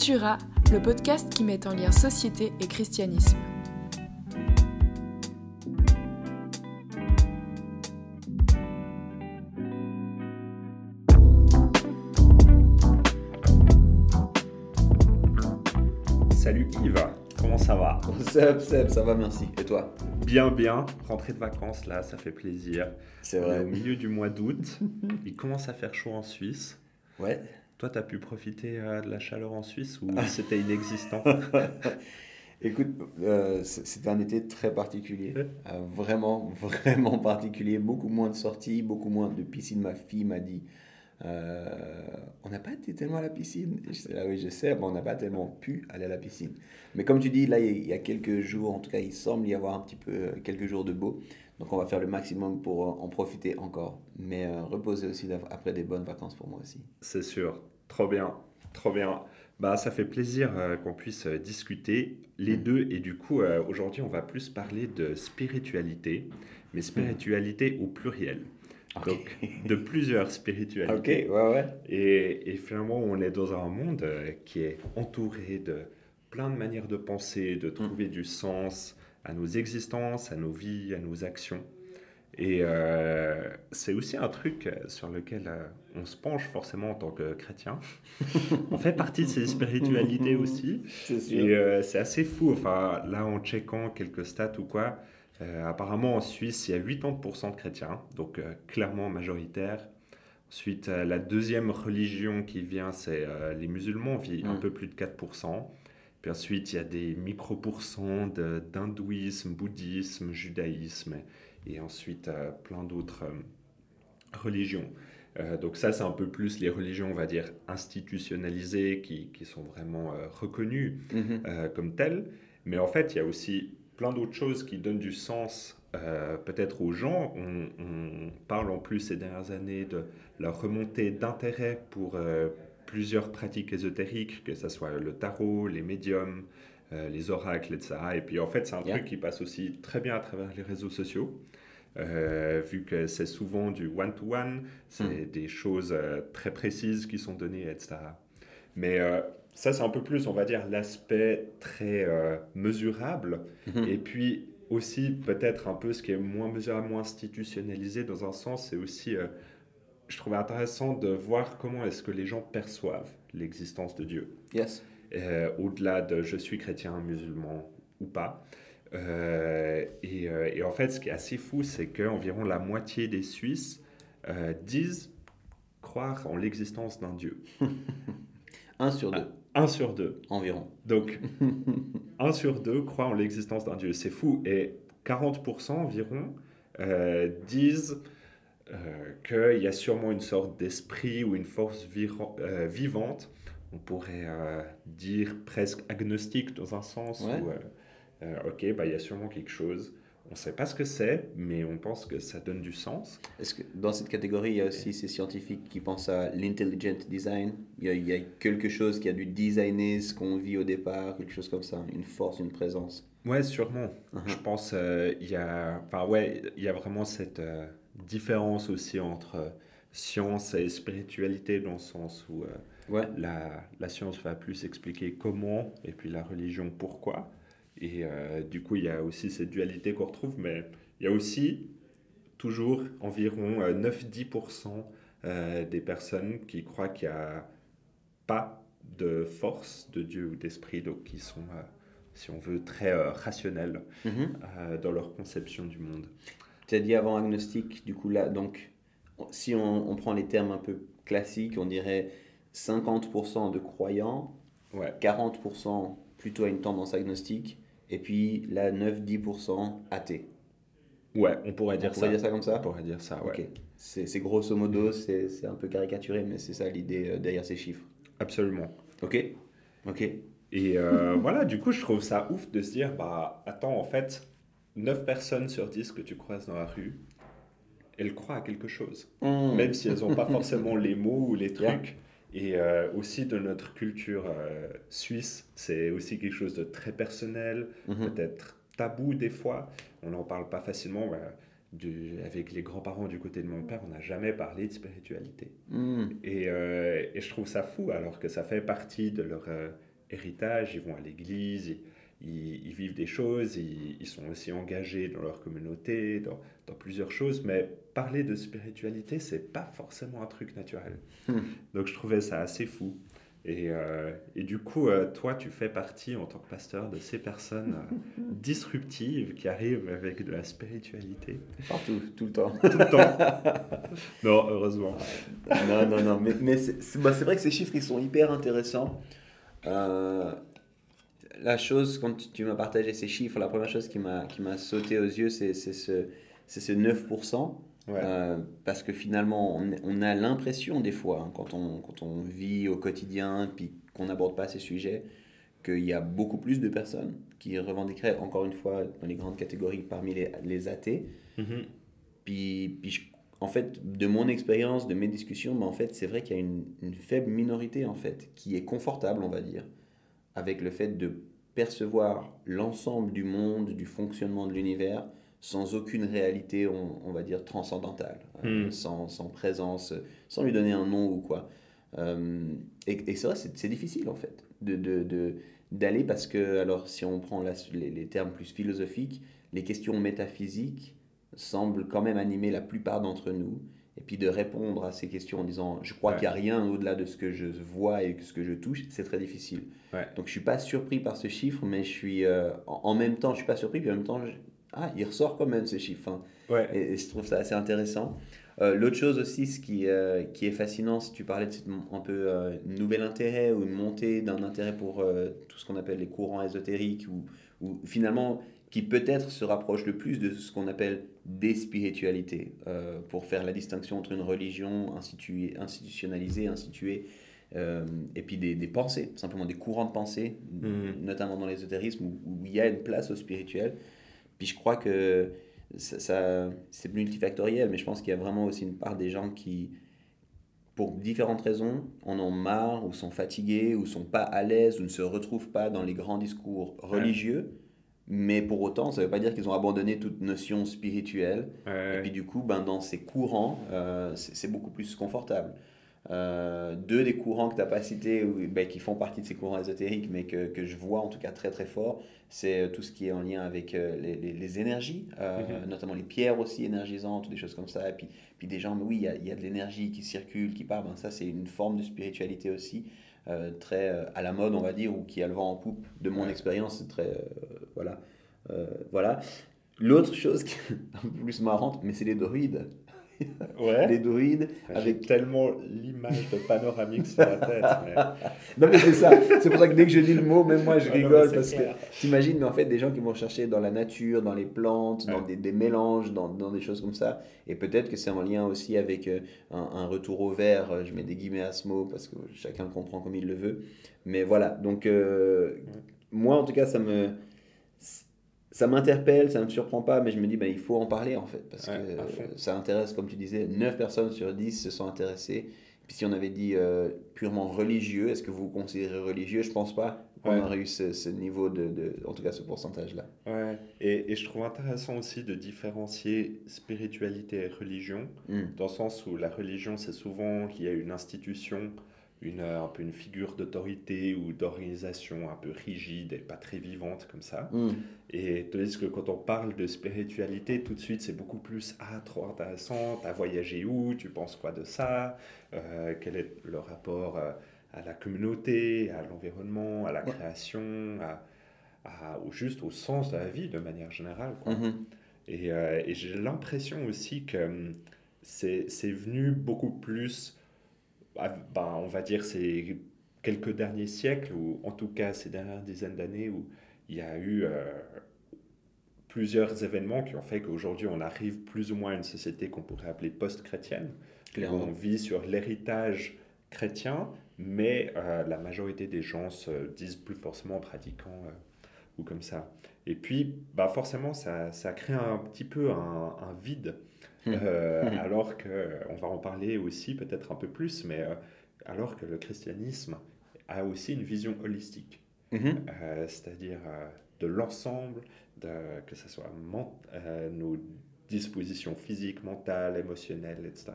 Cultura, le podcast qui met en lien société et christianisme. Salut Yves, comment ça va Seb, Seb, ça va, merci. Et toi Bien, bien. Rentrée de vacances là, ça fait plaisir. C'est On est vrai. au milieu du mois d'août. Il commence à faire chaud en Suisse. Ouais. Toi, t'as pu profiter euh, de la chaleur en Suisse ou c'était inexistant? Écoute, euh, c'était un été très particulier. Euh, vraiment, vraiment particulier. Beaucoup moins de sorties, beaucoup moins de piscine. Ma fille m'a dit euh, On n'a pas été tellement à la piscine. Et je sais, ah oui, je sais, mais on n'a pas tellement pu aller à la piscine. Mais comme tu dis, là, il y a- quelques jours, en tout cas, il semble y avoir un petit peu, quelques jours de beau. Donc, on va faire le maximum pour en profiter encore. Mais reposer aussi après des bonnes vacances pour moi aussi. C'est sûr. Trop bien, trop bien. Bah, ça fait plaisir euh, qu'on puisse euh, discuter les Mm. deux. Et du coup, euh, aujourd'hui, on va plus parler de spiritualité, mais spiritualité au pluriel. Donc, de plusieurs spiritualités. Ok, ouais, ouais. Et, et finalement, on est dans un monde qui est entouré de plein de manières de penser, de trouver du sens à nos existences, à nos vies, à nos actions. Et euh, c'est aussi un truc euh, sur lequel euh, on se penche forcément en tant que chrétien. on fait partie de ces spiritualités aussi. Et euh, c'est assez fou. Enfin, là, en checkant quelques stats ou quoi, euh, apparemment en Suisse, il y a 80% de chrétiens, donc clairement majoritaire. Ensuite, la deuxième religion qui vient, c'est les musulmans, vit un peu plus de 4%. Puis ensuite, il y a des micro-pourcents de- d'hindouisme, bouddhisme, judaïsme, et ensuite euh, plein d'autres euh, religions. Euh, donc ça, c'est un peu plus les religions, on va dire, institutionnalisées, qui, qui sont vraiment euh, reconnues Mhm. euh, comme telles. Mais en fait, il y a aussi plein d'autres choses qui donnent du sens peut-être aux gens. On, on parle en plus ces dernières années de la remontée d'intérêt pour plusieurs pratiques ésotériques, que ce soit le tarot, les médiums, euh, les oracles, etc. Et puis en fait, c'est un Yeah. truc qui passe aussi très bien à travers les réseaux sociaux. Euh, vu que c'est souvent du one-to-one, c'est des choses euh, très précises qui sont données, etc. Mais euh, ça, c'est un peu plus, on va dire, l'aspect très mesurable. Mhm. Et puis aussi, peut-être un peu ce qui est moins mesurable, moins institutionnalisé dans un sens, c'est aussi, je trouvais intéressant de voir comment est-ce que les gens perçoivent l'existence de Dieu. Yes. Euh, au-delà de je suis chrétien, musulman ou pas. Euh, et, euh, et en fait, ce qui est assez fou, c'est qu'environ la moitié des Suisses disent croire en l'existence d'un Dieu. Un sur deux, Un sur deux. environ. Donc, un sur deux croit en l'existence d'un Dieu. C'est fou. Et 40% environ euh, disent euh, qu'il y a sûrement une sorte d'esprit ou une force euh, vivante. On pourrait euh, dire presque agnostique dans un sens Ouais. où, euh, euh, ok, bah, il y a sûrement quelque chose. On ne sait pas ce que c'est, mais on pense que ça donne du sens. Est-ce que dans cette catégorie, il y a aussi ces scientifiques qui pensent à l'intelligent design? Il y, a, il y a quelque chose qui a dû designer ce qu'on vit au départ, quelque chose comme ça, une force, une présence? Ouais, sûrement. Mhm. Je pense euh, il y a, enfin ouais, il y a vraiment cette euh, différence aussi entre science et spiritualité dans le sens où Ouais. la, la science va plus expliquer comment et puis la religion pourquoi. Et euh, du coup, il y a aussi cette dualité qu'on retrouve, mais il y a aussi toujours environ euh, 9-10% euh, des personnes qui croient qu'il n'y a pas de force de Dieu ou d'esprit, donc qui sont, euh, si on veut, très euh, rationnels Mhm. euh, dans leur conception du monde. Tu as dit avant agnostique, du coup là, donc on- si on, on prend les termes un peu classiques, on dirait 50% de croyants, Ouais, 40% plutôt à une tendance agnostique, et puis là 9-10% athées. ouais on pourrait On dire pourrait ça. dire ça comme ça On pourrait dire ça, ouais. Ok. C'est grosso modo, c'est un peu caricaturé, mais c'est ça l'idée euh, derrière ces chiffres. Absolument. Ok Ok. Et euh, voilà, du coup, je trouve ça ouf de se dire, bah, attends, en fait, 9 personnes sur 10 que tu croises dans la rue, elles croient à quelque chose. Hmm. Même si elles n'ont pas forcément les mots ou les Yeah. Et euh, aussi de notre culture euh, suisse, c'est aussi quelque chose de très personnel, Mhm. peut-être tabou des fois. On n'en parle pas facilement. bah, du- avec les grands-parents du côté de mon père, on n'a jamais parlé de spiritualité. Hmm. Et, euh, et je trouve ça fou alors que ça fait partie de leur héritage, ils vont à l'église, ils, ils, vivent des choses, ils, ils, sont aussi engagés dans leur communauté, dans, dans plusieurs choses, mais parler de spiritualité, c'est pas forcément un truc naturel. Hmm. Donc je trouvais ça assez fou. Et, euh, et, du coup, euh, toi, tu fais partie en tant que pasteur de ces personnes euh, disruptives qui arrivent avec de la spiritualité. Partout, tout le temps. Tout le temps. non, heureusement. non, non, non. Mais, mais c'est bah, vrai que ces chiffres, ils sont hyper intéressants. La chose, quand tu m'as partagé ces chiffres, la première chose qui m'a sauté aux yeux, c'est ce, ce 9%. Euh, parce que finalement, on, a l'impression des fois, hein, quand, on, quand on vit au quotidien, puis qu'on n'aborde pas ces sujets, qu'il y a beaucoup plus de personnes qui revendiqueraient, encore une fois, dans les grandes catégories parmi les, les athées. Mm-hmm. Puis, puis en fait, de mon expérience, de mes discussions, mais en fait, c'est vrai qu'il y a une, une, faible minorité, en fait, qui est confortable, on va dire, avec le fait de percevoir l'ensemble du monde, du fonctionnement de l'univers, sans aucune réalité, on, va dire, transcendantale, euh, hmm. sans, sans, présence, sans lui donner un nom ou quoi. Euh, et, c'est vrai, c'est difficile en fait de, de, d'aller parce que, alors si on prend les, les, termes plus philosophiques, les questions métaphysiques semblent quand même animer la plupart d'entre nous. Et puis de répondre à ces questions en disant je crois qu'il n'y a rien au-delà de ce que je vois et ce que je touche, c'est très difficile. Donc je suis pas surpris par ce chiffre, mais je suis euh, en, même temps, je suis pas surpris, puis en même temps, ah, il ressort quand même ces chiffres. Hein. Et, je trouve ça assez intéressant. Euh, l'autre chose aussi, ce qui, euh, qui est fascinant, si tu parlais de un peu nouvel intérêt ou une montée d'un intérêt pour tout ce qu'on appelle les courants ésotériques, ou finalement qui peut-être se rapproche le plus de ce qu'on appelle des spiritualités, pour faire la distinction entre une religion instituée, institutionnalisée, instituée, et puis des, des, pensées, simplement des courants de pensée, mmh. notamment dans l'ésotérisme, où, où, il y a une place au spirituel. Puis je crois que ça, c'est multifactoriel, mais je pense qu'il y a vraiment aussi une part des gens qui, pour différentes raisons, en ont marre ou sont fatigués ou sont pas à l'aise ou ne se retrouvent pas dans les grands discours religieux. Mais pour autant, ça ne veut pas dire qu'ils ont abandonné toute notion spirituelle. Et puis du coup, ben, dans ces courants, euh, c'est beaucoup plus confortable. Euh, deux des courants que tu n'as pas cités, ben, qui font partie de ces courants ésotériques, mais que, que, je vois en tout cas très très fort, c'est euh, tout ce qui est en lien avec euh, les, les, énergies, mhm. notamment les pierres aussi énergisantes, des choses comme ça. Et puis, puis des gens, mais oui, il y a, y a, de l'énergie qui circule, qui part, ben, ça c'est une forme de spiritualité aussi, très à la mode on va dire, ou qui a le vent en poupe. De mon expérience, c'est très... voilà. voilà. L'autre chose qui est un peu plus marrante, mais c'est les druides ouais. les druides. avec tellement l'image de panoramique sur la tête. Mais... non, mais c'est ça. C'est pour ça que dès que je dis le mot, même moi, je rigole. parce que t'imagines, mais en fait, des gens qui vont chercher dans la nature, dans les plantes, dans des, des, mélanges, dans, dans, des choses comme ça. Et peut-être que c'est en lien aussi avec euh, un, retour au vert. Je mets des guillemets à ce mot parce que chacun le comprend comme il le veut. Mais voilà. Donc, euh, moi, en tout cas, ça me ça m'interpelle, ça ne me surprend pas, mais je me dis, bah, il faut en parler en fait, parce que ça intéresse, comme tu disais, 9 personnes sur 10 se sont intéressées. Puis si on avait dit euh, purement religieux, est-ce que vous vous considérez religieux? Je pense pas qu'on aurait eu ce, niveau de, de, en tout cas ce pourcentage-là. Ouais, et, et, je trouve intéressant aussi de différencier spiritualité et religion, hmm. dans le sens où la religion, c'est souvent qu'il y a une institution une, un peu une figure d'autorité ou d'organisation un peu rigide et pas très vivante comme ça. Mm. Et tandis que quand on parle de spiritualité, tout de suite c'est beaucoup plus ah, trop intéressant, t'as voyagé où, tu penses quoi de ça, euh, quel est le rapport euh, à la communauté, à l'environnement, à la création, à, à, ou juste au sens de la vie de manière générale. Quoi. Mm-hmm. Et, euh, et j'ai l'impression aussi que hum, c'est venu beaucoup plus ben, on va dire ces quelques derniers siècles, ou en tout cas ces dernières dizaines d'années, où il y a eu euh, plusieurs événements qui ont fait qu'aujourd'hui on arrive plus ou moins à une société qu'on pourrait appeler post-chrétienne. On vit sur l'héritage chrétien, mais euh, la majorité des gens se disent plus forcément pratiquants euh, ou comme ça. Et puis, bah forcément, ça, ça crée un petit peu un, un vide Hum. Euh, hum. alors que, on va en parler aussi peut-être un peu plus, mais euh, alors que le christianisme a aussi une vision holistique, euh, c'est-à-dire de l'ensemble, que ce soit nos dispositions physiques, mentales, émotionnelles, etc.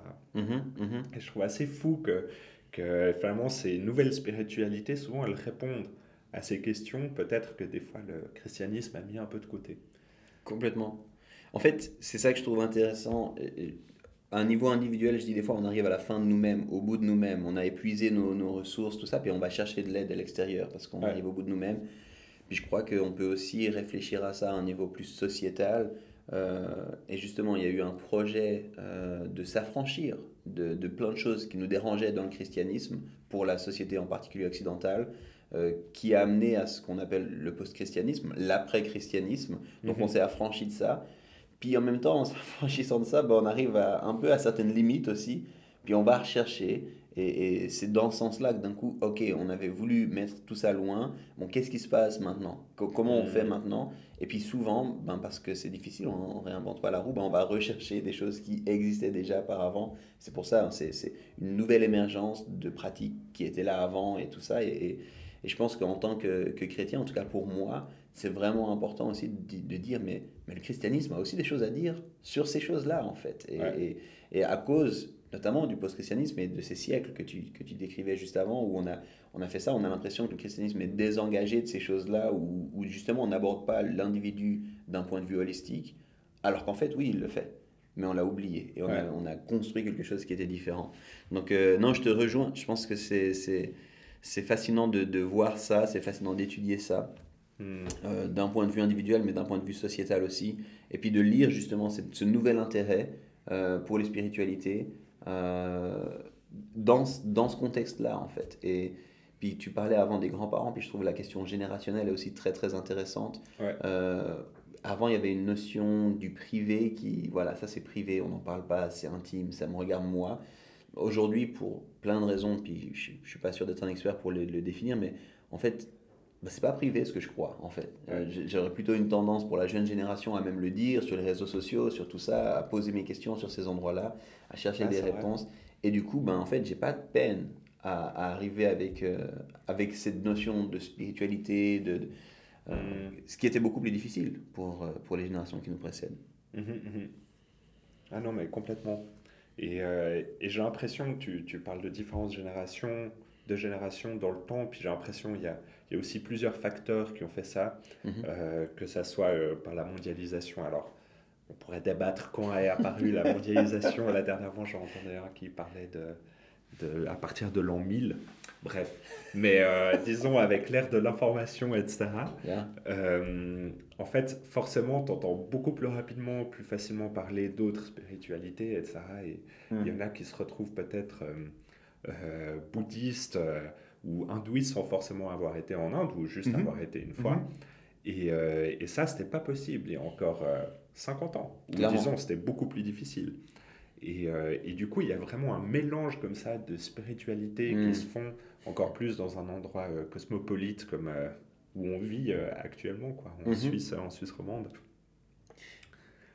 Et je trouve assez fou que, que finalement ces nouvelles spiritualités, souvent elles répondent à ces questions, peut-être que des fois le christianisme a mis un peu de côté. Complètement. En fait, c'est ça que je trouve intéressant. À un niveau individuel, je dis des fois, on arrive à la fin de nous-mêmes, au bout de nous-mêmes. On a épuisé nos, nos, ressources, tout ça, puis on va chercher de l'aide à l'extérieur parce qu'on arrive au bout de nous-mêmes. Puis je crois qu'on peut aussi réfléchir à ça à un niveau plus sociétal. Euh, et justement, il y a eu un projet euh, de s'affranchir de, de, plein de choses qui nous dérangeaient dans le christianisme, pour la société en particulier occidentale, euh, qui a amené à ce qu'on appelle le post-christianisme, l'après-christianisme. Donc on mhm. s'est affranchi de ça. Puis en même temps, en s'affranchissant de ça, ben, on arrive à, un peu à certaines limites aussi. Puis on va rechercher. Et, c'est dans ce sens-là que d'un coup, ok, on avait voulu mettre tout ça loin. Bon, qu'est-ce qui se passe maintenant? Comment on fait mhm. maintenant? Et puis souvent, ben, parce que c'est difficile, on, ne réinvente pas la roue, ben, on va rechercher des choses qui existaient déjà par avant. C'est pour ça, hein, c'est une nouvelle émergence de pratiques qui étaient là avant et tout ça. et et je pense qu'en tant que, chrétien, en tout cas pour moi, c'est vraiment important aussi de, dire, mais, mais, le christianisme a aussi des choses à dire sur ces choses-là, en fait. Et, et, à cause notamment du post-christianisme et de ces siècles que tu, que tu décrivais juste avant, où on a, on a fait ça, on a l'impression que le christianisme est désengagé de ces choses-là, où, où justement on n'aborde pas l'individu d'un point de vue holistique, alors qu'en fait, oui, il le fait mais on l'a oublié et on, a, on, a, construit quelque chose qui était différent. Donc, euh, non, je te rejoins. Je pense que c'est c'est fascinant de, de, voir ça, c'est fascinant d'étudier ça, hmm. euh, d'un point de vue individuel, mais d'un point de vue sociétal aussi. Et puis de lire justement ce, nouvel intérêt euh, pour les spiritualités euh, dans, dans ce contexte-là, en fait. Et puis tu parlais avant des grands-parents, puis je trouve la question générationnelle est aussi très, très intéressante. avant, il y avait une notion du privé qui, voilà, ça c'est privé, on n'en parle pas, c'est intime, ça me regarde moi. Aujourd'hui, pour plein de raisons, puis je ne suis pas sûr d'être un expert pour le, définir, mais en fait, bah, c'est pas privé ce que je crois, en fait. Euh, j'aurais plutôt une tendance pour la jeune génération à même le dire sur les réseaux sociaux, sur tout ça, à poser mes questions sur ces endroits-là, à chercher des réponses. Et du coup, ben, en fait, j'ai pas de peine à, arriver avec, euh, avec cette notion de spiritualité, de, euh, mm. ce qui était beaucoup plus difficile pour, pour les générations qui nous précèdent. Mm-hmm, mm-hmm. Ah non, mais complètement. Et, et j'ai l'impression que tu, tu, parles de différentes générations, de générations dans le temps, puis j'ai l'impression qu'il y a, il y a aussi plusieurs facteurs qui ont fait ça, mhm. euh, que ça soit euh, par la mondialisation. Alors, on pourrait débattre quand est apparue la mondialisation. la dernière fois, j'en entendais un qui parlait de, de, à partir de l'an 1000. Bref, mais euh, disons avec l'ère de l'information, etc. Euh, en fait, forcément, tu entends beaucoup plus rapidement, plus facilement parler d'autres spiritualités, etc. Et il y en a qui se retrouvent peut-être euh, bouddhistes ou hindouistes sans forcément avoir été en Inde ou juste mm-hmm. avoir été une fois. Mm-hmm. Et, et, ça, c'était pas possible il y a encore 50 ans. Ou disons, c'était beaucoup plus difficile. Et, et, du coup, il y a vraiment un mélange comme ça de spiritualités qui mm. se font encore plus dans un endroit euh, cosmopolite comme euh, où on vit euh, actuellement, quoi, en mhm. Suisse, en Suisse romande.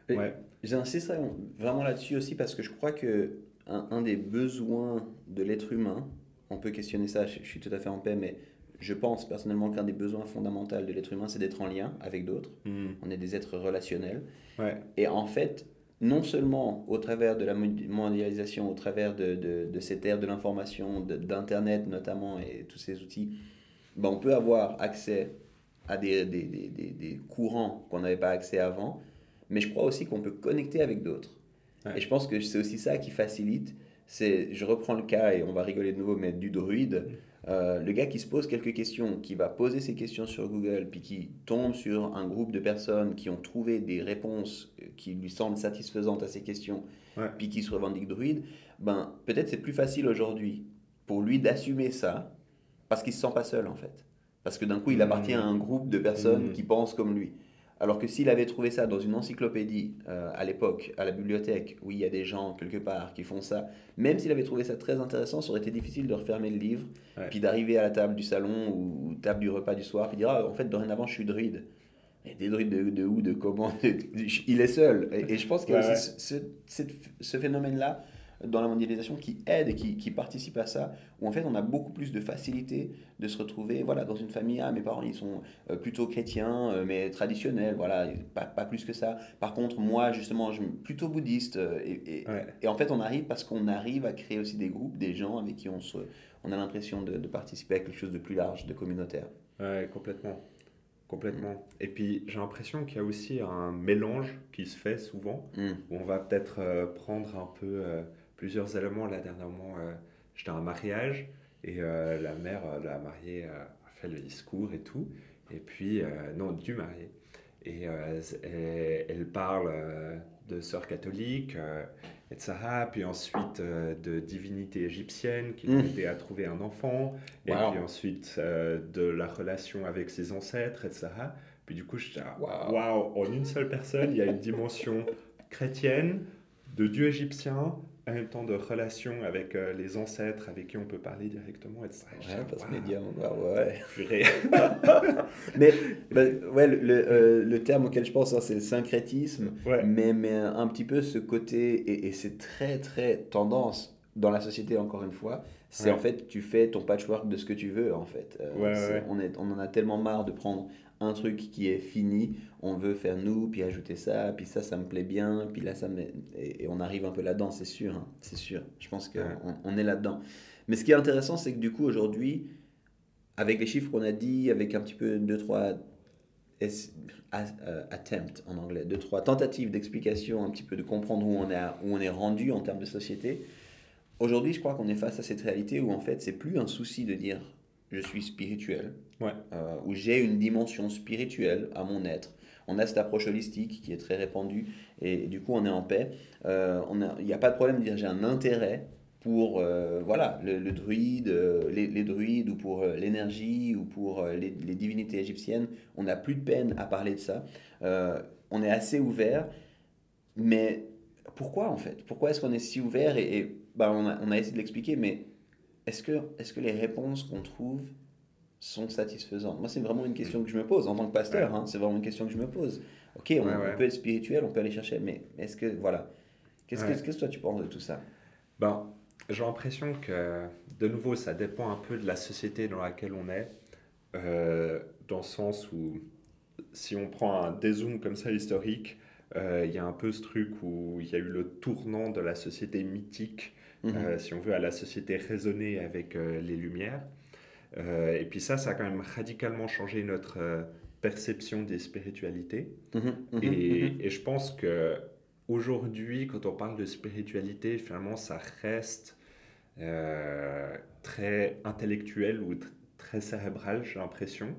Ouais. J'insiste vraiment là-dessus aussi parce que je crois que un, des besoins de l'être humain, on peut questionner ça, je, suis tout à fait en paix, mais je pense personnellement qu'un des besoins fondamentaux de l'être humain, c'est d'être en lien avec d'autres. Mhm. On est des êtres relationnels. Ouais. Et en fait, non seulement au travers de la mondialisation, au travers de, de, de cette ère de l'information, d'Internet notamment et tous ces outils, ben on peut avoir accès à des, des, des, des courants qu'on n'avait pas accès avant, mais je crois aussi qu'on peut connecter avec d'autres. Et je pense que c'est aussi ça qui facilite. C'est, je reprends le cas et on va rigoler de nouveau, mais du druide. Euh, le gars qui se pose quelques questions, qui va poser ses questions sur Google, puis qui tombe sur un groupe de personnes qui ont trouvé des réponses euh, qui lui semblent satisfaisantes à ces questions, puis qui se revendiquent druide, ben, peut-être c'est plus facile aujourd'hui pour lui d'assumer ça, parce qu'il ne se sent pas seul en fait. Parce que d'un coup, il appartient à un groupe de personnes mmh. qui pensent comme lui. Alors que s'il avait trouvé ça dans une encyclopédie euh, à l'époque, à la bibliothèque, où il y a des gens quelque part qui font ça, même s'il avait trouvé ça très intéressant, ça aurait été difficile de refermer le livre, puis d'arriver à la table du salon ou table du repas du soir, puis dire ah, en fait, dorénavant, je suis druide. Des druides de, de où, de comment Il est seul. Et, je pense qu'il y a aussi ce, ce phénomène-là dans la mondialisation qui aide et qui, qui participe à ça, où en fait on a beaucoup plus de facilité de se retrouver voilà, dans une famille, ah mes parents ils sont euh, plutôt chrétiens, euh, mais traditionnels, voilà, pas, pas, plus que ça. Par contre moi justement je suis plutôt bouddhiste, euh, et, et, et, en fait on arrive parce qu'on arrive à créer aussi des groupes, des gens avec qui on, se, on a l'impression de, de participer à quelque chose de plus large, de communautaire. Ouais, complètement. Complètement. Et puis j'ai l'impression qu'il y a aussi un mélange qui se fait souvent, Mm. où on va peut-être euh, prendre un peu euh, plusieurs éléments. Là, dernièrement, euh, j'étais à un mariage et euh, la mère euh, de la mariée euh, a fait le discours et tout. Et puis, euh, non, du marié. Et euh, elle, elle parle euh, de sœurs catholiques, euh, etc. Puis ensuite euh, de divinité égyptienne qui Mm. ont aidé à trouver un enfant. Et Wow. puis ensuite euh, de la relation avec ses ancêtres, etc. Puis du coup, je dis, Wow. waouh, en une seule personne, il y a une dimension chrétienne, de dieu égyptien, en même temps de relation avec euh, les ancêtres avec qui on peut parler directement, etc. Ouais, parce waouh, médium, ouais, ouais. Mais bah, ouais, le, le, euh, le terme auquel je pense, hein, c'est le syncrétisme, Ouais. mais, mais un petit peu ce côté, et, et c'est très très tendance dans la société encore une fois, c'est Ouais. en fait tu fais ton patchwork de ce que tu veux en fait. Euh, ouais. On, est, on en a tellement marre de prendre un truc qui est fini, on veut faire nous, puis ajouter ça, puis ça ça me plaît bien, puis là ça me... Et, et on arrive un peu là-dedans, c'est sûr, hein, c'est sûr. Je pense qu'on Ouais. on est là-dedans. Mais ce qui est intéressant, c'est que du coup aujourd'hui, avec les chiffres qu'on a dit, avec un petit peu deux, trois euh, attempt en anglais, deux, trois tentatives d'explication, un petit peu de comprendre où on est, à- où on est rendu en termes de société. Aujourd'hui, je crois qu'on est face à cette réalité où en fait, c'est plus un souci de dire je suis spirituel, Ouais. euh, où j'ai une dimension spirituelle à mon être. On a cette approche holistique qui est très répandue et, du coup on est en paix. Euh, Il n'y a pas de problème de dire j'ai un intérêt pour euh, voilà, le, druide, euh, les, druides ou pour l'énergie ou pour les, divinités égyptiennes. On n'a plus de peine à parler de ça. On est assez ouvert, mais pourquoi en fait? Pourquoi est-ce qu'on est si ouvert et, et, bah, on, a, essayé de l'expliquer, mais est-ce que, est que les réponses qu'on trouve sont satisfaisantes Moi, c'est vraiment une question que je me pose en tant que pasteur. hein, c'est vraiment une question que je me pose. Ok, on, Ouais, on ouais. peut être spirituel, on peut aller chercher, mais est-ce que voilà Qu'est-ce que, que toi tu penses de tout ça? Ben, j'ai l'impression que, de nouveau, ça dépend un peu de la société dans laquelle on est, euh, dans le sens où, si on prend un dézoom comme ça historique, euh, il y a un peu ce truc où il y a eu le tournant de la société mythique, Mhm. euh, si on veut, à la société raisonnée avec les Lumières. Euh, et puis ça, ça a quand même radicalement changé notre euh, perception des spiritualités. Mhm, Et, mhm. et je pense que aujourd'hui, quand on parle de spiritualité, finalement, ça reste euh, très intellectuel ou tr- très cérébral, j'ai l'impression.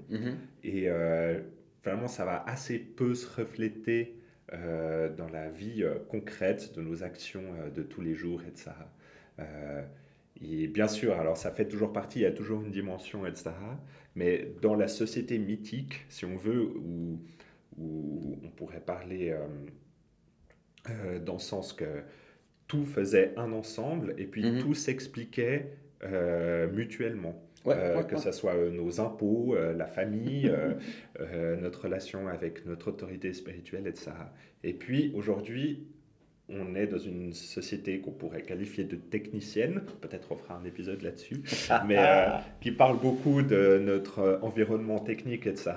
Et finalement, ça va assez peu se refléter dans la vie concrète de nos actions de tous les jours, etc. Euh, et bien sûr, alors ça fait toujours partie, il y a toujours une dimension, etc. Mais dans la société mythique, si on veut, où, où on pourrait parler euh, euh, dans le sens que tout faisait un ensemble et puis Mhm. tout s'expliquait euh, mutuellement. Ouais, ouais, que ouais. ce soit nos impôts, la famille, notre relation avec notre autorité spirituelle, etc. Et puis aujourd'hui, on est dans une société qu'on pourrait qualifier de technicienne, peut-être on fera un épisode là-dessus, mais euh, qui parle beaucoup de notre euh, environnement technique, etc.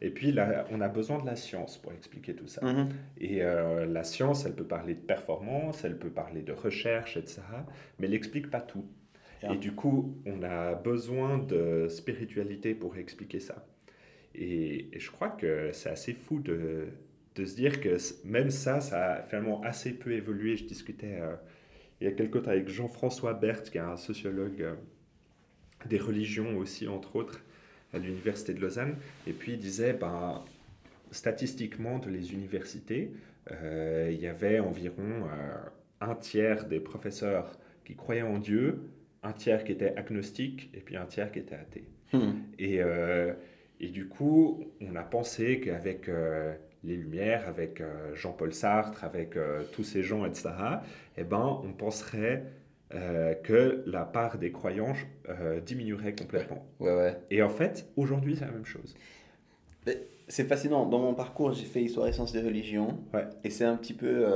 Et puis là, on a besoin de la science pour expliquer tout ça. Mhm. Et euh, la science, elle peut parler de performance, elle peut parler de recherche, etc. Mais elle n'explique pas tout. Yeah. Et du coup, on a besoin de spiritualité pour expliquer ça. Et, et je crois que c'est assez fou de, de se dire que même ça, ça a finalement assez peu évolué. Je discutais euh, il y a quelque temps avec Jean-François Berthe, qui est un sociologue euh, des religions aussi, entre autres, à l'Université de Lausanne. Et puis il disait, ben, statistiquement, de les universités, euh, il y avait environ un tiers des professeurs qui croyaient en Dieu, un tiers qui était agnostique et puis un tiers qui était athée. Mhm. Et, et du coup, on a pensé qu'avec les Lumières, avec euh, Jean-Paul Sartre, avec euh, tous ces gens, etc., eh ben, on penserait euh, que la part des croyants diminuerait complètement. Ouais, ouais. Et en fait, aujourd'hui, c'est la même chose. C'est fascinant. Dans mon parcours, j'ai fait histoire et sciences des religions. Ouais. Et c'est un petit peu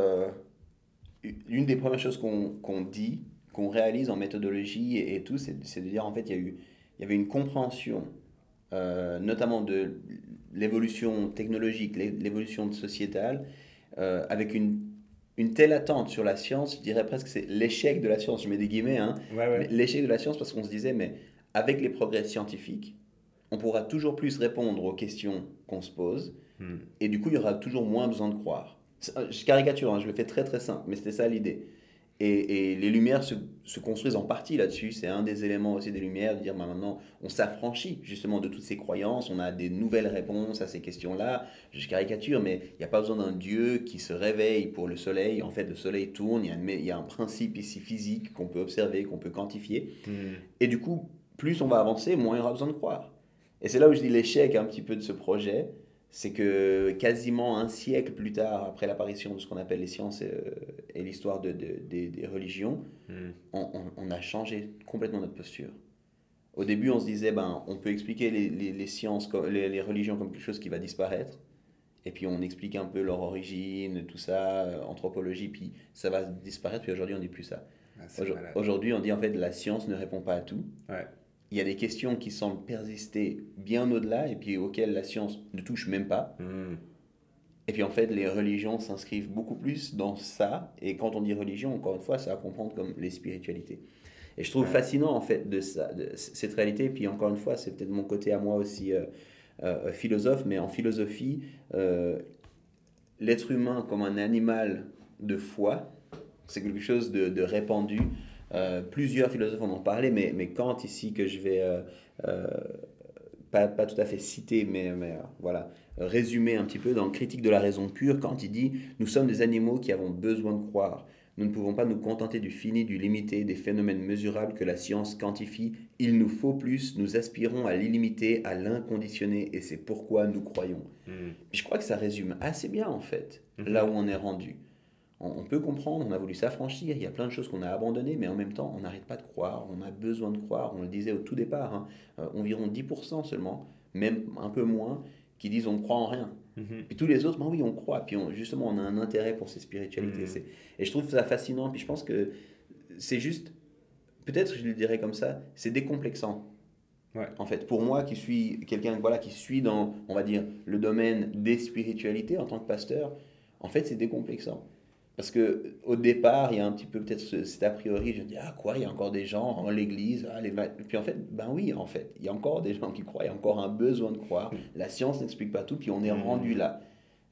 une des premières choses qu'on dit, qu'on réalise en méthodologie et, et tout, c'est c'est de dire en fait, il y, a eu, il y avait une compréhension, euh, notamment de l'évolution technologique, l'é- l'évolution sociétale, euh, avec une, une telle attente sur la science, je dirais presque que c'est l'échec de la science, je mets des guillemets, hein, Ouais, L'échec de la science parce qu'on se disait, mais avec les progrès scientifiques, on pourra toujours plus répondre aux questions qu'on se pose, Hmm. et du coup, il y aura toujours moins besoin de croire. Euh, Je caricature, hein, je le fais très très simple, mais c'était ça l'idée. Et, et les lumières se, se construisent en partie là-dessus. C'est un des éléments aussi des lumières, de dire bah, maintenant, on s'affranchit justement de toutes ces croyances, on a des nouvelles réponses à ces questions-là. Je caricature, mais il n'y a pas besoin d'un Dieu qui se réveille pour le soleil. En fait, le soleil tourne, il y a, une- il y a un principe ici physique qu'on peut observer, qu'on peut quantifier. Hmm. Et du coup, plus on va avancer, moins il y aura besoin de croire. Et c'est là où je dis l'échec un petit peu de ce projet, c'est que quasiment un siècle plus tard, après l'apparition de ce qu'on appelle les sciences et, euh, et l'histoire de, de- des, des religions, Hmm. on, on- on a changé complètement notre posture. Au début, on se disait, ben, on peut expliquer les, les- les sciences, les, les religions comme quelque chose qui va disparaître. Et puis on explique un peu leur origine, tout ça, anthropologie, puis ça va disparaître. Puis aujourd'hui, on dit plus ça. Ah. Aujourd'hui, on dit en fait la science ne répond pas à tout. Ouais. Il y a des questions qui semblent persister bien au-delà et puis auxquelles la science ne touche même pas. Hmm. Et puis en fait, les religions s'inscrivent beaucoup plus dans ça. Et quand on dit religion, encore une fois, ça va comprendre comme les spiritualités. Et je trouve Ouais. fascinant, en fait de, ça, de cette réalité. Puis encore une fois, c'est peut-être mon côté à moi aussi euh, euh, philosophe, mais en philosophie, euh, l'être humain comme un animal de foi, c'est quelque chose de, de répandu. Euh, plusieurs philosophes en ont parlé, mais, mais Kant ici, que je vais euh, euh, pas, pas tout à fait citer, mais, mais, voilà, résumer un petit peu dans Critique de la raison pure, quand il dit Nous sommes des animaux qui avons besoin de croire. Nous ne pouvons pas nous contenter du fini, du limité, des phénomènes mesurables que la science quantifie. Il nous faut plus, nous aspirons à l'illimité, à l'inconditionné, et c'est pourquoi nous croyons. Puis je crois que ça résume assez bien, en fait, Mhm. là où on est rendu. On, peut comprendre, on a voulu s'affranchir, il y a plein de choses qu'on a abandonnées, mais en même temps, on n'arrête pas de croire, on a besoin de croire. On le disait au tout départ, hein, euh, environ 10% seulement, même un peu moins, qui disent on ne croit en rien. Mhm. Puis tous les autres, ben oui, on croit. Puis on- justement, on a un intérêt pour ces spiritualités. Mhm. Et je trouve ça fascinant. Puis je pense que c'est juste, peut-être je le dirais comme ça, c'est décomplexant. Ouais. En fait, pour moi qui suis quelqu'un voilà, qui suis dans, on va dire, le domaine des spiritualités en tant que pasteur, en fait, c'est décomplexant. Parce que au départ, il y a un petit peu peut-être ce- cet a priori, je me dis, ah quoi, il y a encore des gens en l'église, ah, les puis en fait, ben oui, en fait, il y a encore des gens qui croient, il y a encore un besoin de croire. La science n'explique pas tout, puis on est Mm. rendu là.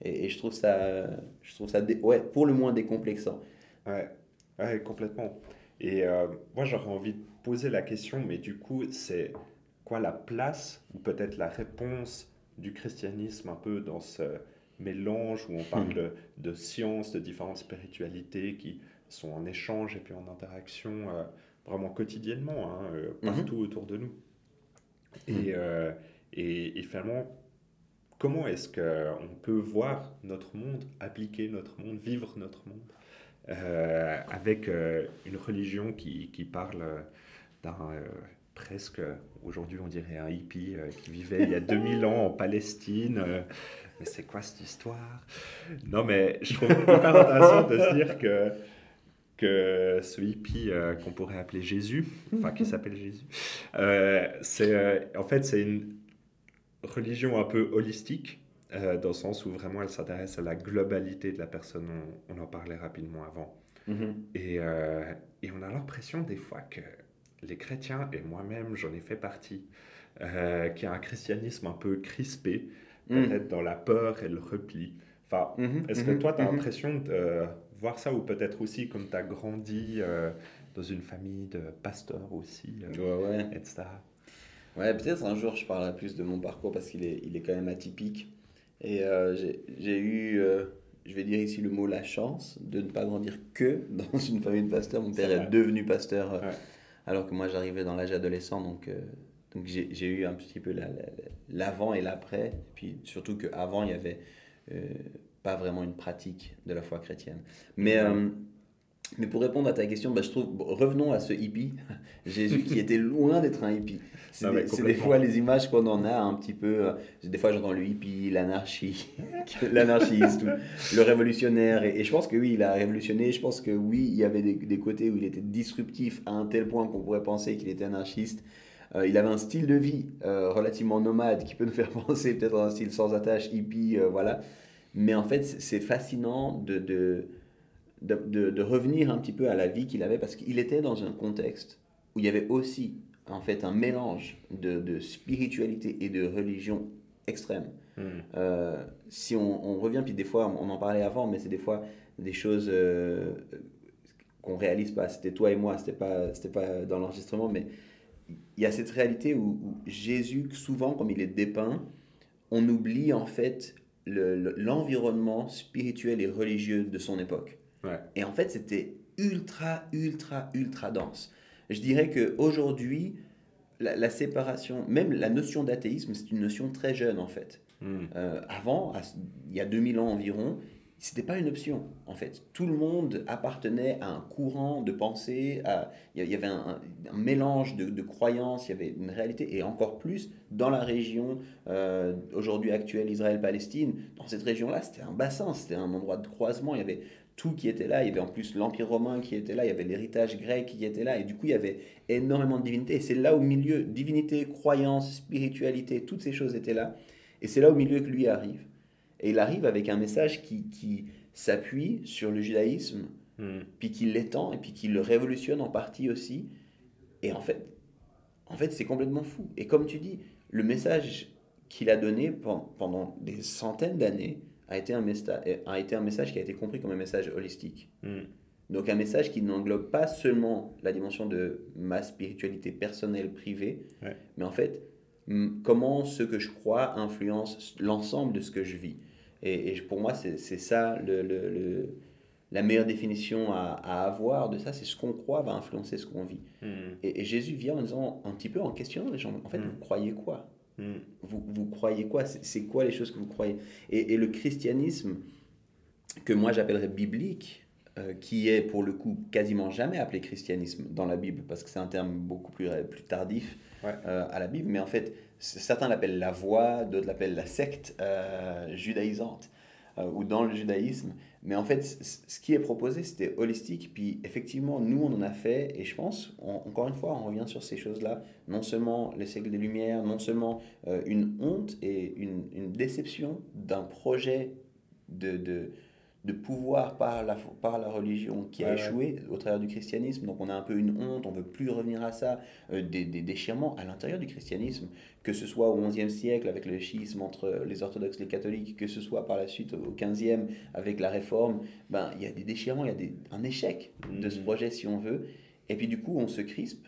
Et, et je trouve ça, je trouve ça, dé- ouais, pour le moins décomplexant. Ouais, ouais, complètement. Et euh, moi, j'aurais envie de poser la question, mais du coup, c'est quoi la place ou peut-être la réponse du christianisme un peu dans ce mélange où on parle de, sciences, de différentes spiritualités qui sont en échange et puis en interaction euh, vraiment quotidiennement, hein, euh, partout autour de nous. Et, euh, et, et finalement, comment est-ce qu'on peut voir notre monde, appliquer notre monde, vivre notre monde avec une religion qui, qui parle d'un presque, aujourd'hui on dirait un hippie qui vivait il y a 2000 ans en Palestine. Mais c'est quoi cette histoire? Non mais je trouve hyper intéressant de se dire que, que ce hippie euh, qu'on pourrait appeler Jésus, enfin qui s'appelle Jésus, euh, c'est euh, en fait c'est une religion un peu holistique dans le sens où vraiment elle s'intéresse à la globalité de la personne. On, on en parlait rapidement avant. Et, euh, et on a l'impression des fois que les chrétiens, et moi-même j'en ai fait partie, qu'il y a un christianisme un peu crispé, Mhm. peut-être dans la peur et le repli. Enfin, Mhm, est-ce que mhm, toi tu as mhm. l'impression de euh, voir ça ou peut-être aussi comme tu as grandi euh, dans une famille de pasteurs aussi, euh, Ouais, ouais. etc. Ouais, peut-être un jour je parlerai plus de mon parcours parce qu'il est, il est quand même atypique. Et euh, j'ai- eu, euh, je vais dire ici le mot la chance de ne pas grandir que dans une famille de pasteurs. Mon père est, devenu pasteur euh, Ouais. alors que moi j'arrivais dans l'âge adolescent. Donc, donc j'ai eu un petit peu la- la- la- l'avant et l'après. Puis surtout qu'avant il y avait euh, pas vraiment une pratique de la foi chrétienne. Mais, euh, mais pour répondre à ta question, bah, je trouve, bon, revenons à ce hippie, Jésus qui était loin d'être un hippie. C'est des, fois les images qu'on en a un petit peu. euh, Des fois j'entends le hippie, l'anarchie, l'anarchiste, le révolutionnaire. Et, et je pense que oui, il a révolutionné. Je pense que oui, il y avait des, des côtés où il était disruptif à un tel point qu'on pourrait penser qu'il était anarchiste. Euh, il avait un style de vie euh, relativement nomade qui peut nous faire penser peut-être à un style sans attache, hippie, euh, voilà. Mais en fait, c'est fascinant de, de, de, de- de revenir un petit peu à la vie qu'il avait parce qu'il était dans un contexte où il y avait aussi en fait un mélange de, de spiritualité et de religion extrême. Hmm. Si on, on revient, puis des fois, on en parlait avant, mais c'est des fois des choses qu'on réalise pas. C'était toi et moi, c'était pas, c'était pas dans l'enregistrement, mais il y a cette réalité où, où Jésus, souvent, comme il est dépeint, on oublie en fait le- le- l'environnement spirituel et religieux de son époque. Ouais. Et en fait, c'était ultra, ultra, ultra dense. Je dirais qu'aujourd'hui, la, la séparation, même la notion d'athéisme, c'est une notion très jeune en fait. Hmm. Euh, avant, à il y a 2000 ans environ, c'était pas une option en fait. Tout le monde appartenait à un courant de pensée, à- il y avait un, un mélange de, de croyances, il y avait une réalité, et encore plus dans la région euh, aujourd'hui actuelle Israël-Palestine. Dans cette région-là, c'était un bassin, c'était un endroit de croisement, il y avait tout qui était là, il y avait en plus l'Empire romain qui était là, il y avait l'héritage grec qui était là, et du coup il y avait énormément de divinités, et c'est là au milieu, divinité, croyance, spiritualité, toutes ces choses étaient là, et c'est là au milieu que lui arrive. Et il arrive avec un message qui, qui s'appuie sur le judaïsme, Hmm. puis qui l'étend, et puis qui le révolutionne en partie aussi. Et en fait, en fait c'est complètement fou. Et comme tu dis, le message qu'il a donné pen- pendant des centaines d'années a, été un a été un message qui a été compris comme un message holistique. Hmm. Donc un message qui n'englobe pas seulement la dimension de ma spiritualité personnelle, privée, Ouais. mais en fait, comment ce que je crois influence l'ensemble de ce que je vis. Et, et pour moi, c'est ça le, le- le- la meilleure définition à, à avoir de ça, c'est ce qu'on croit va influencer ce qu'on vit. Hmm. Et, et Jésus vient en disant, un petit peu en questionnant les gens, en fait, Mm. vous croyez quoi? Hmm. vous, vous croyez quoi? C'est quoi les choses que vous croyez? Et, et le christianisme, que moi j'appellerais biblique, euh, qui est pour le coup quasiment jamais appelé christianisme dans la Bible, parce que c'est un terme beaucoup plus, plus tardif Ouais. euh, à la Bible, mais en fait, certains l'appellent la voie, d'autres l'appellent la secte euh, judaïsante, euh, ou dans le judaïsme. Mais en fait, ce qui est proposé, c'était holistique. Puis effectivement, nous, on en a fait, et je pense, encore une fois, on revient sur ces choses-là, non seulement les siècles des Lumières, non seulement euh, une honte et une, une déception d'un projet de, de pouvoir par la, par la religion qui a Ouais, ouais. échoué au travers du christianisme. Donc on a un peu une honte, on veut plus revenir à ça, euh, des, des déchirements à l'intérieur du christianisme, que ce soit au XIe siècle avec le schisme entre les orthodoxes et les catholiques, que ce soit par la suite au XVe avec la réforme, ben, il y a des déchirements, il y a des, un échec de ce Mhm. projet si on veut. Et puis du coup, on se crispe.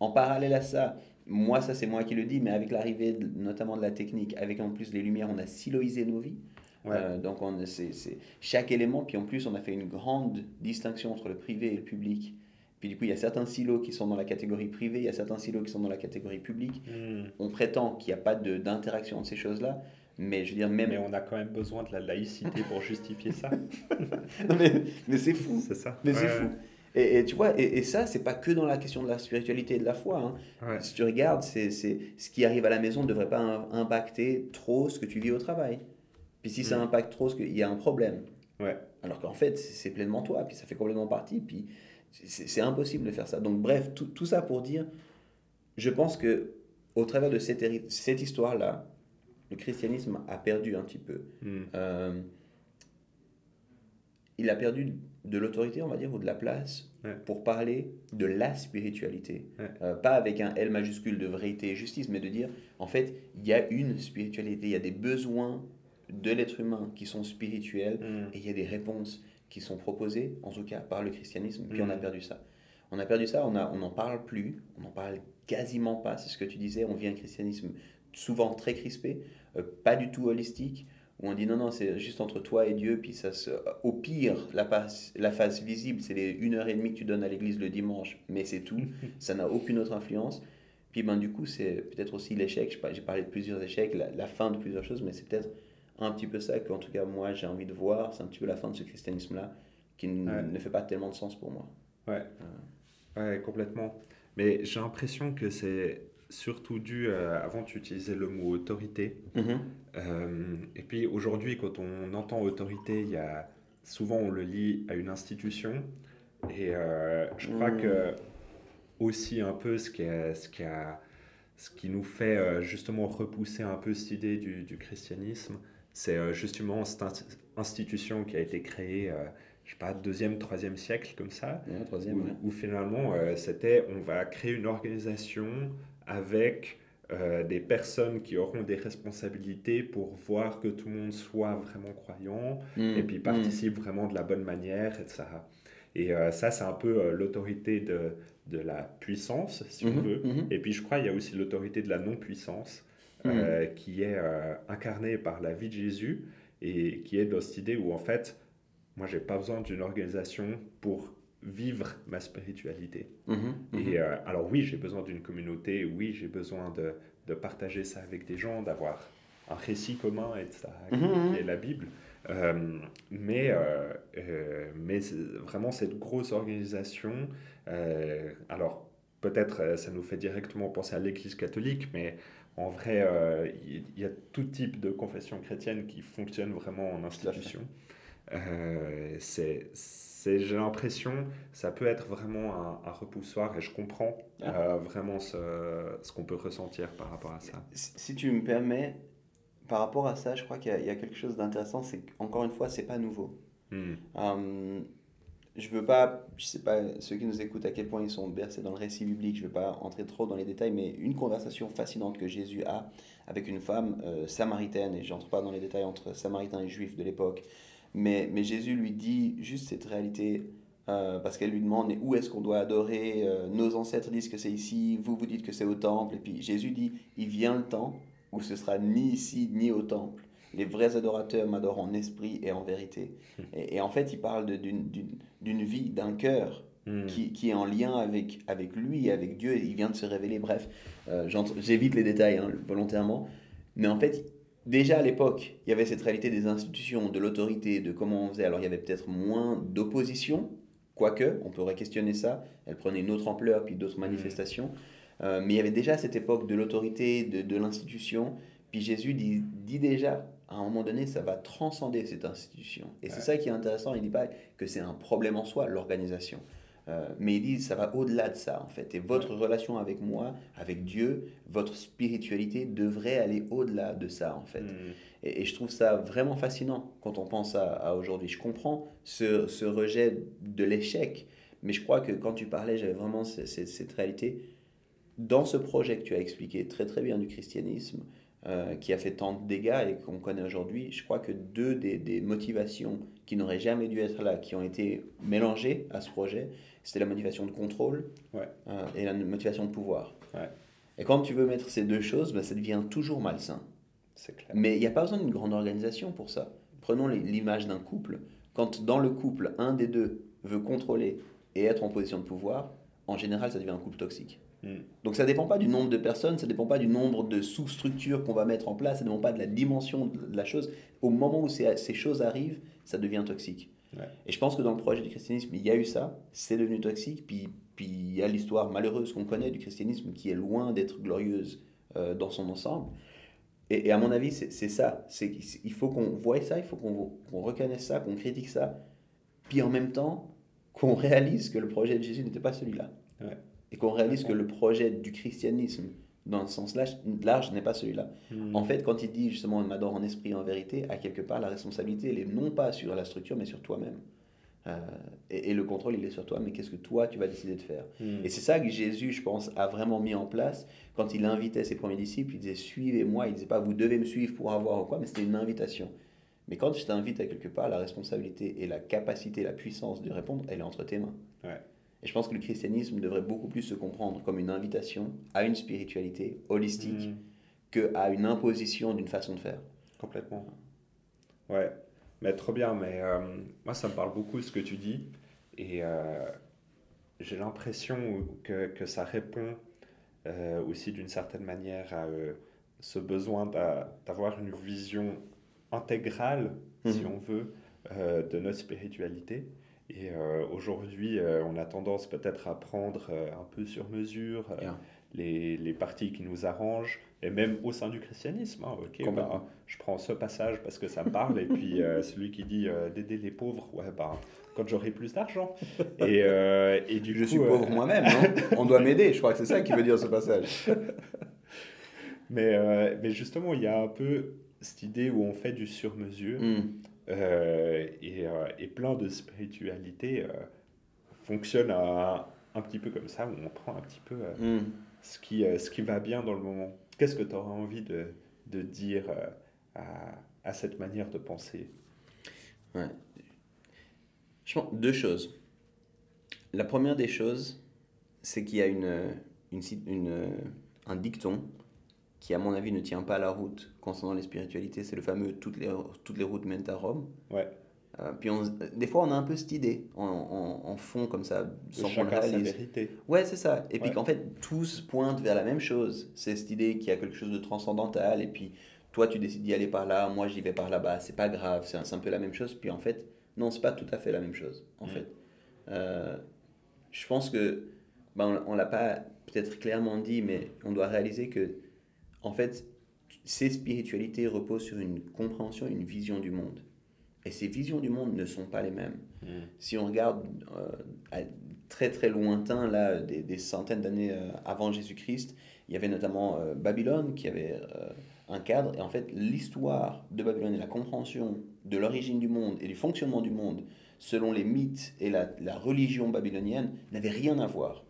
En parallèle à ça, moi, ça c'est moi qui le dis, mais avec l'arrivée notamment de la technique, avec en plus les lumières, on a siloisé nos vies. Ouais. Euh, donc on, c'est, c'est chaque élément, puis en plus on a fait une grande distinction entre le privé et le public. Puis du coup, il y a certains silos qui sont dans la catégorie privée, il y a certains silos qui sont dans la catégorie publique. Hmm. On prétend qu'il n'y a pas de, d'interaction entre ces choses-là, mais je veux dire, même... Mais on a quand même besoin de la laïcité pour justifier ça. Non, mais, mais c'est fou, C'est ça. mais c'est fou. Et, et tu vois, et, et ça, c'est pas que dans la question de la spiritualité et de la foi. hein. Ouais. Si tu regardes, c'est, c'est, ce qui arrive à la maison ne devrait pas im- impacter trop ce que tu vis au travail. Puis si ça Mm. impacte trop, il y a un problème. Ouais. Alors qu'en fait, c'est pleinement toi, puis ça fait complètement partie, puis c'est impossible de faire ça. Donc bref, tout, tout ça pour dire, je pense que au travers de cette, histoire-là, le christianisme a perdu un petit peu. Hmm. Euh, il a perdu de l'autorité, on va dire, ou de la place Ouais. pour parler de la spiritualité. Ouais. Euh, pas avec un L majuscule de vérité et justice, mais de dire, en fait, il y a une spiritualité, il y a des besoins de l'être humain qui sont spirituels, Hmm. et il y a des réponses qui sont proposées, en tout cas par le christianisme, puis on a Mhm. perdu ça. On a perdu ça, on a- on n'en parle plus, on n'en parle quasiment pas, c'est ce que tu disais, on vit un christianisme souvent très crispé, euh, pas du tout holistique, où on dit non, non, c'est juste entre toi et Dieu, puis ça se... Au pire, la, face, la face visible, c'est les une heure et demie que tu donnes à l'église le dimanche, mais c'est tout, ça n'a aucune autre influence. Puis ben, du coup, c'est peut-être aussi l'échec, j'ai parlé de plusieurs échecs, la, la fin de plusieurs choses, mais c'est peut-être un petit peu ça qu'en tout cas moi j'ai envie de voir, c'est un petit peu la fin de ce christianisme-là, qui Ouais. ne fait pas tellement de sens pour moi. Ouais. Ouais, complètement. Mais j'ai l'impression que c'est surtout dû, euh, avant tu utilisais le mot autorité, Euh, et puis aujourd'hui quand on entend autorité, il y a, souvent on le lie à une institution, et euh, je crois Mm. que aussi un peu ce qui, est- ce qui, a, ce qui nous fait euh, justement repousser un peu cette idée du, du christianisme, c'est euh, justement cette inst- institution qui a été créée, euh, je sais pas, deuxième, troisième siècle comme ça, Ouais, troisième, où, ouais. où finalement euh, c'était on va créer une organisation avec euh, des personnes qui auront des responsabilités pour voir que tout le monde soit vraiment croyant Mm, et puis mm. participe vraiment de la bonne manière, etc. Et euh, ça, c'est un peu euh, l'autorité de, de la puissance, si on Mhm, veut. Et puis je crois qu'il y a aussi l'autorité de la non-puissance, Euh, qui est euh, incarnée par la vie de Jésus et qui est dans cette idée où en fait, moi, j'ai pas besoin d'une organisation pour vivre ma spiritualité. Mhm, mhm. Et euh, alors oui, j'ai besoin d'une communauté, oui, j'ai besoin de, de partager ça avec des gens, d'avoir un récit commun et de ça, qui, est la Bible. Euh, mais euh, mais vraiment cette grosse organisation, alors peut-être ça nous fait directement penser à l'Église catholique, mais en vrai, euh, il y, a tout type de confession chrétienne qui fonctionne vraiment en institution. Euh, c'est, j'ai l'impression, ça peut être vraiment un, un repoussoir et je comprends Ah. euh, vraiment ce, ce qu'on peut ressentir par rapport à ça. Si tu me permets, par rapport à ça, je crois qu'il y, a- il y a quelque chose d'intéressant, c'est qu'encore une fois, c'est pas nouveau. Hmm. Je veux pas, je sais pas ceux qui nous écoutent à quel point ils sont bercés dans le récit biblique, je veux pas entrer trop dans les détails, mais une conversation fascinante que Jésus a avec une femme euh, samaritaine, et j'entre pas dans les détails entre samaritains et juifs de l'époque, mais, mais Jésus lui dit juste cette réalité, euh, parce qu'elle lui demande où est-ce qu'on doit adorer, Euh, nos ancêtres disent que c'est ici, vous vous dites que c'est au temple, et puis Jésus dit, il vient le temps où ce sera ni ici ni au temple. Les vrais adorateurs m'adorent en esprit et en vérité. Et, et en fait, il parle d'une- vie, d'un cœur Hmm. qui, qui est en lien avec, avec lui, avec Dieu. Il vient de se révéler. Bref, euh, j'évite les détails hein, volontairement. Mais en fait, déjà à l'époque, il y avait cette réalité des institutions, de l'autorité, de comment on faisait. Alors il y avait peut-être moins d'opposition, quoique, on pourrait questionner ça. Elle prenait une autre ampleur, puis d'autres manifestations. Euh, mais il y avait déjà cette époque de l'autorité, de, de l'institution. Puis Jésus dit, dit déjà, à un moment donné, ça va transcender cette institution. Et c'est ça qui est intéressant. Il dit pas que c'est un problème en soi, l'organisation. Euh, mais il dit, ça va au-delà de ça, en fait. Et votre relation avec moi, avec Dieu, votre spiritualité devrait aller au-delà de ça, en fait. Hmm. Et, et je trouve ça vraiment fascinant quand on pense à, à aujourd'hui. Je comprends ce, ce rejet de l'échec, mais je crois que quand tu parlais, j'avais vraiment ce- ce- cette réalité. Dans ce projet que tu as expliqué très très bien du christianisme, euh, qui a fait tant de dégâts et qu'on connaît aujourd'hui, je crois que deux des, des motivations qui n'auraient jamais dû être là, qui ont été mélangées à ce projet, c'était la motivation de contrôle Ouais. euh, et la motivation de pouvoir. Ouais. Et quand tu veux mettre ces deux choses, ben, ça devient toujours malsain. Clair. Mais il n'y a pas besoin d'une grande organisation pour ça. Prenons l'image d'un couple. Quand dans le couple, un des deux veut contrôler et être en position de pouvoir, en général, ça devient un couple toxique. Hmm. Donc ça ne dépend pas du nombre de personnes, ça ne dépend pas du nombre de sous-structures qu'on va mettre en place, ça ne dépend pas de la dimension de la chose. Au moment où ces, ces choses arrivent, ça devient toxique. Ouais. Et je pense que dans le projet du christianisme, il y a eu ça, c'est devenu toxique, puis, puis il y a l'histoire malheureuse qu'on connaît du christianisme qui est loin d'être glorieuse euh, dans son ensemble. Et, et à mon avis, c'est ça. Il faut qu'on voie ça, il faut qu'on qu'on reconnaisse ça, qu'on critique ça, puis en même temps qu'on réalise que le projet de Jésus n'était pas celui-là. Ouais. Et qu'on réalise que le projet du christianisme, dans le sens large, large n'est pas celui-là. Hmm. En fait, quand il dit justement on m'adore en esprit et en vérité, à quelque part, la responsabilité, elle est non pas sur la structure, mais sur toi-même. Euh, et, et le contrôle, il est sur toi, mais qu'est-ce que toi, tu vas décider de faire Hmm. et c'est ça que Jésus, je pense, a vraiment mis en place quand il invitait ses premiers disciples. Il disait Suivez-moi. Il disait pas Vous devez me suivre pour avoir ou quoi, mais c'était une invitation. Mais quand je t'invite à quelque part, la responsabilité et la capacité, la puissance de répondre, elle est entre tes mains. Ouais. Et je pense que le christianisme devrait beaucoup plus se comprendre comme une invitation à une spiritualité holistique Hmm. que à une imposition d'une façon de faire. Complètement. Ouais, mais trop bien. Mais euh, moi, ça me parle beaucoup ce que tu dis. Et euh, j'ai l'impression que, que ça répond euh, aussi d'une certaine manière à ce besoin d'a- d'avoir une vision intégrale, si Mhm. on veut, de notre spiritualité. Et euh, aujourd'hui, euh, on a tendance peut-être à prendre euh, un peu sur mesure les, les parties qui nous arrangent, et même au sein du christianisme. hein, ok, bah, je prends ce passage parce que ça me parle, et puis celui qui dit d'aider les pauvres, ouais, bah, quand j'aurai plus d'argent. Et, et du Je coup, suis pauvre moi-même, On doit m'aider. Je crois que c'est ça qui veut dire ce passage. mais, mais justement, il y a un peu cette idée où on fait du sur-mesure. Hmm. Euh, et, euh, et, plein de spiritualité fonctionne un petit peu comme ça, où on prend un petit peu mm. ce, qui, ce qui va bien dans le moment. Qu'est-ce que tu auras envie de, de dire à, à, cette manière de penser? Ouais. Je pense deux choses. La première des choses, c'est qu'il y a une, une, une, un dicton qui, à mon avis, ne tient pas la route concernant les spiritualités. C'est le fameux toutes les, toutes les routes mènent à Rome. Ouais. Euh, puis on, des fois, on a un peu cette idée en, en, fond, comme ça, sans qu'on réalise. Ouais, c'est ça. Et puis qu'en fait, tous pointent vers la même chose. C'est cette idée qu'il y a quelque chose de transcendantal. Et puis, toi, tu décides d'y aller par là, moi, j'y vais par là-bas. C'est pas grave, c'est un, un, peu la même chose. Puis en fait, non, c'est pas tout à fait la même chose, en mm. fait. Euh, je pense que, ben, on, on l'a pas peut-être clairement dit, mais on doit réaliser que en fait, ces spiritualités reposent sur une compréhension, une vision du monde. Et ces visions du monde ne sont pas les mêmes. Hmm. Si on regarde euh, très très lointain, là, des, centaines d'années euh, avant Jésus-Christ, il y avait notamment euh, Babylone qui avait un cadre. Et en fait, l'histoire de Babylone et la compréhension de l'origine du monde et du fonctionnement du monde selon les mythes et la, la religion babylonienne n'avaient rien à voir.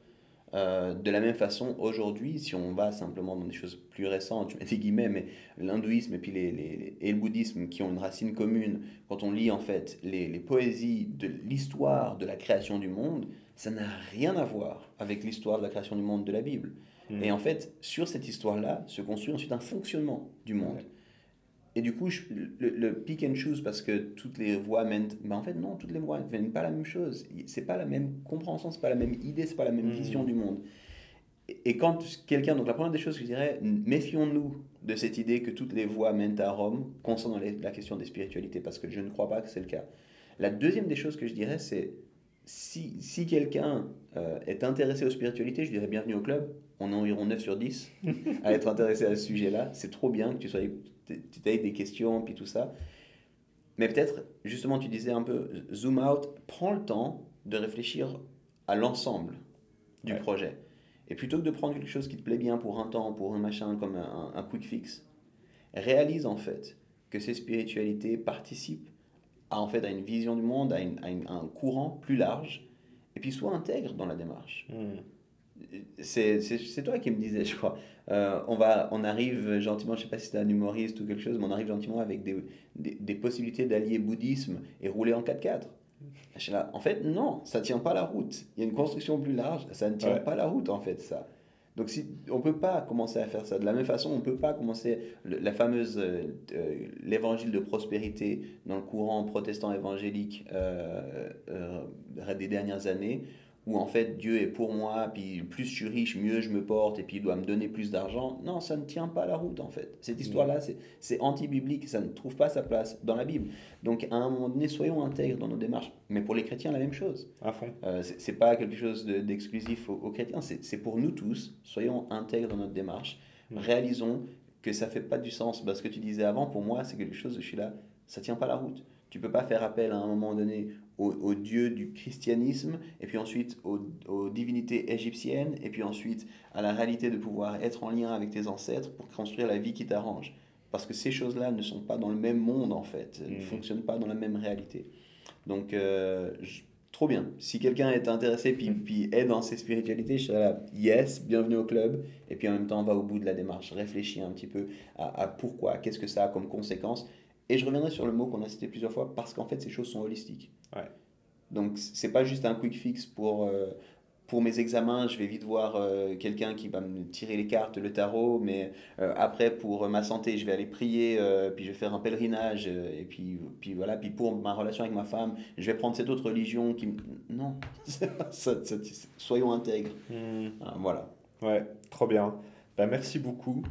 Euh, de la même façon, aujourd'hui, si on va simplement dans des choses plus récentes, je mets des guillemets, mais l'hindouisme et, puis les, les, et le bouddhisme qui ont une racine commune, quand on lit en fait les, les poésies de l'histoire de la création du monde, ça n'a rien à voir avec l'histoire de la création du monde de la Bible. Hmm. Et en fait, sur cette histoire-là se construit ensuite un fonctionnement du monde. Et du coup, le, le, pick and choose, parce que toutes les voix mènent. Mais en fait, non, toutes les voix ne mènent pas la même chose. C'est pas la même compréhension, c'est pas la même idée, c'est pas la même mmh. vision du monde. Et, quand quelqu'un. Donc, la première des choses que je dirais, méfions-nous de cette idée que toutes les voies mènent à Rome concernant la question des spiritualités, parce que je ne crois pas que c'est le cas. La deuxième des choses que je dirais, c'est si, si quelqu'un euh, est intéressé aux spiritualités, je dirais bienvenue au club. On est environ 9 sur 10 à être intéressé à ce sujet-là. C'est trop bien que tu sois tu des questions, puis tout ça. Mais peut-être, justement, tu disais un peu, zoom out, prends le temps de réfléchir à l'ensemble du projet. Et plutôt que de prendre quelque chose qui te plaît bien pour un temps, pour un machin, comme un, quick fix, réalise en fait que ces spiritualités participent à, en fait, à une vision du monde, à, un courant plus large, et puis sois intègre dans la démarche. Hmm c'est toi qui me disais, je crois. Euh, on, va, on arrive gentiment, je sais pas si c'est un humoriste ou quelque chose, mais on arrive gentiment avec des, des, des possibilités d'allier bouddhisme et rouler en 4x4. Là, en fait, non, ça tient pas la route. Il y a une construction plus large, ça ne tient pas la route, en fait, ça. Donc, si, on ne peut pas commencer à faire ça. De la même façon, on ne peut pas commencer la fameuse euh, euh, l'évangile de prospérité dans le courant protestant évangélique des dernières années où en fait Dieu est pour moi, puis plus je suis riche, mieux je me porte, et puis il doit me donner plus d'argent. Non, ça ne tient pas la route en fait. Cette histoire-là, c'est anti-biblique, ça ne trouve pas sa place dans la Bible. Donc à un moment donné, soyons intègres dans nos démarches. Mais pour les chrétiens, la même chose. À fond. Euh, c'est pas quelque chose d'exclusif aux, chrétiens, c'est pour nous tous. Soyons intègres dans notre démarche. Mm. Réalisons que ça fait pas du sens. Parce que tu disais avant, pour moi, c'est quelque chose, je suis là, ça tient pas la route. Tu peux pas faire appel à un moment donné au, dieu du christianisme, et puis ensuite aux, divinités égyptiennes, et puis ensuite à la réalité de pouvoir être en lien avec tes ancêtres pour construire la vie qui t'arrange. Parce que ces choses-là ne sont pas dans le même monde, en fait, ne mmh. fonctionnent pas dans la même réalité. Donc, euh, trop bien. Si quelqu'un est intéressé, puis, mmh. puis est dans ces spiritualités, je serais là, yes, bienvenue au club. Et puis en même temps, on va au bout de la démarche, réfléchis un petit peu à, à pourquoi, qu'est-ce que ça a comme conséquence et je reviendrai sur le mot qu'on a cité plusieurs fois parce qu'en fait, ces choses sont holistiques. Ouais. Donc, c'est pas juste un quick fix pour, euh, pour mes examens, je vais vite voir euh, quelqu'un qui va me tirer les cartes, le tarot, mais euh, après, pour ma santé, je vais aller prier, puis je vais faire un pèlerinage, et puis, puis voilà, puis pour ma relation avec ma femme, je vais prendre cette autre religion qui. Non, soyons intègres. Hmm. Ah, voilà. Ouais, trop bien. Ben, merci beaucoup.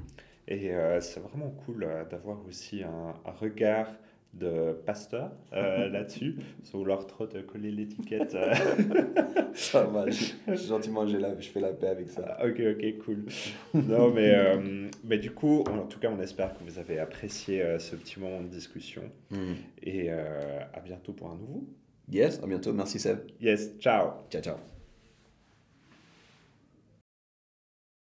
Et euh, c'est vraiment cool euh, d'avoir aussi un, regard de pasteur euh, là-dessus, sans vouloir trop te coller l'étiquette. ça va, gentiment je fais la paix avec ça. Ah, ok, ok, cool. non, mais, mais du coup, en tout cas, on espère que vous avez apprécié ce petit moment de discussion. Mm. Et à bientôt pour un nouveau. Yes, à bientôt. Merci Seb. Yes, ciao. Ciao, ciao.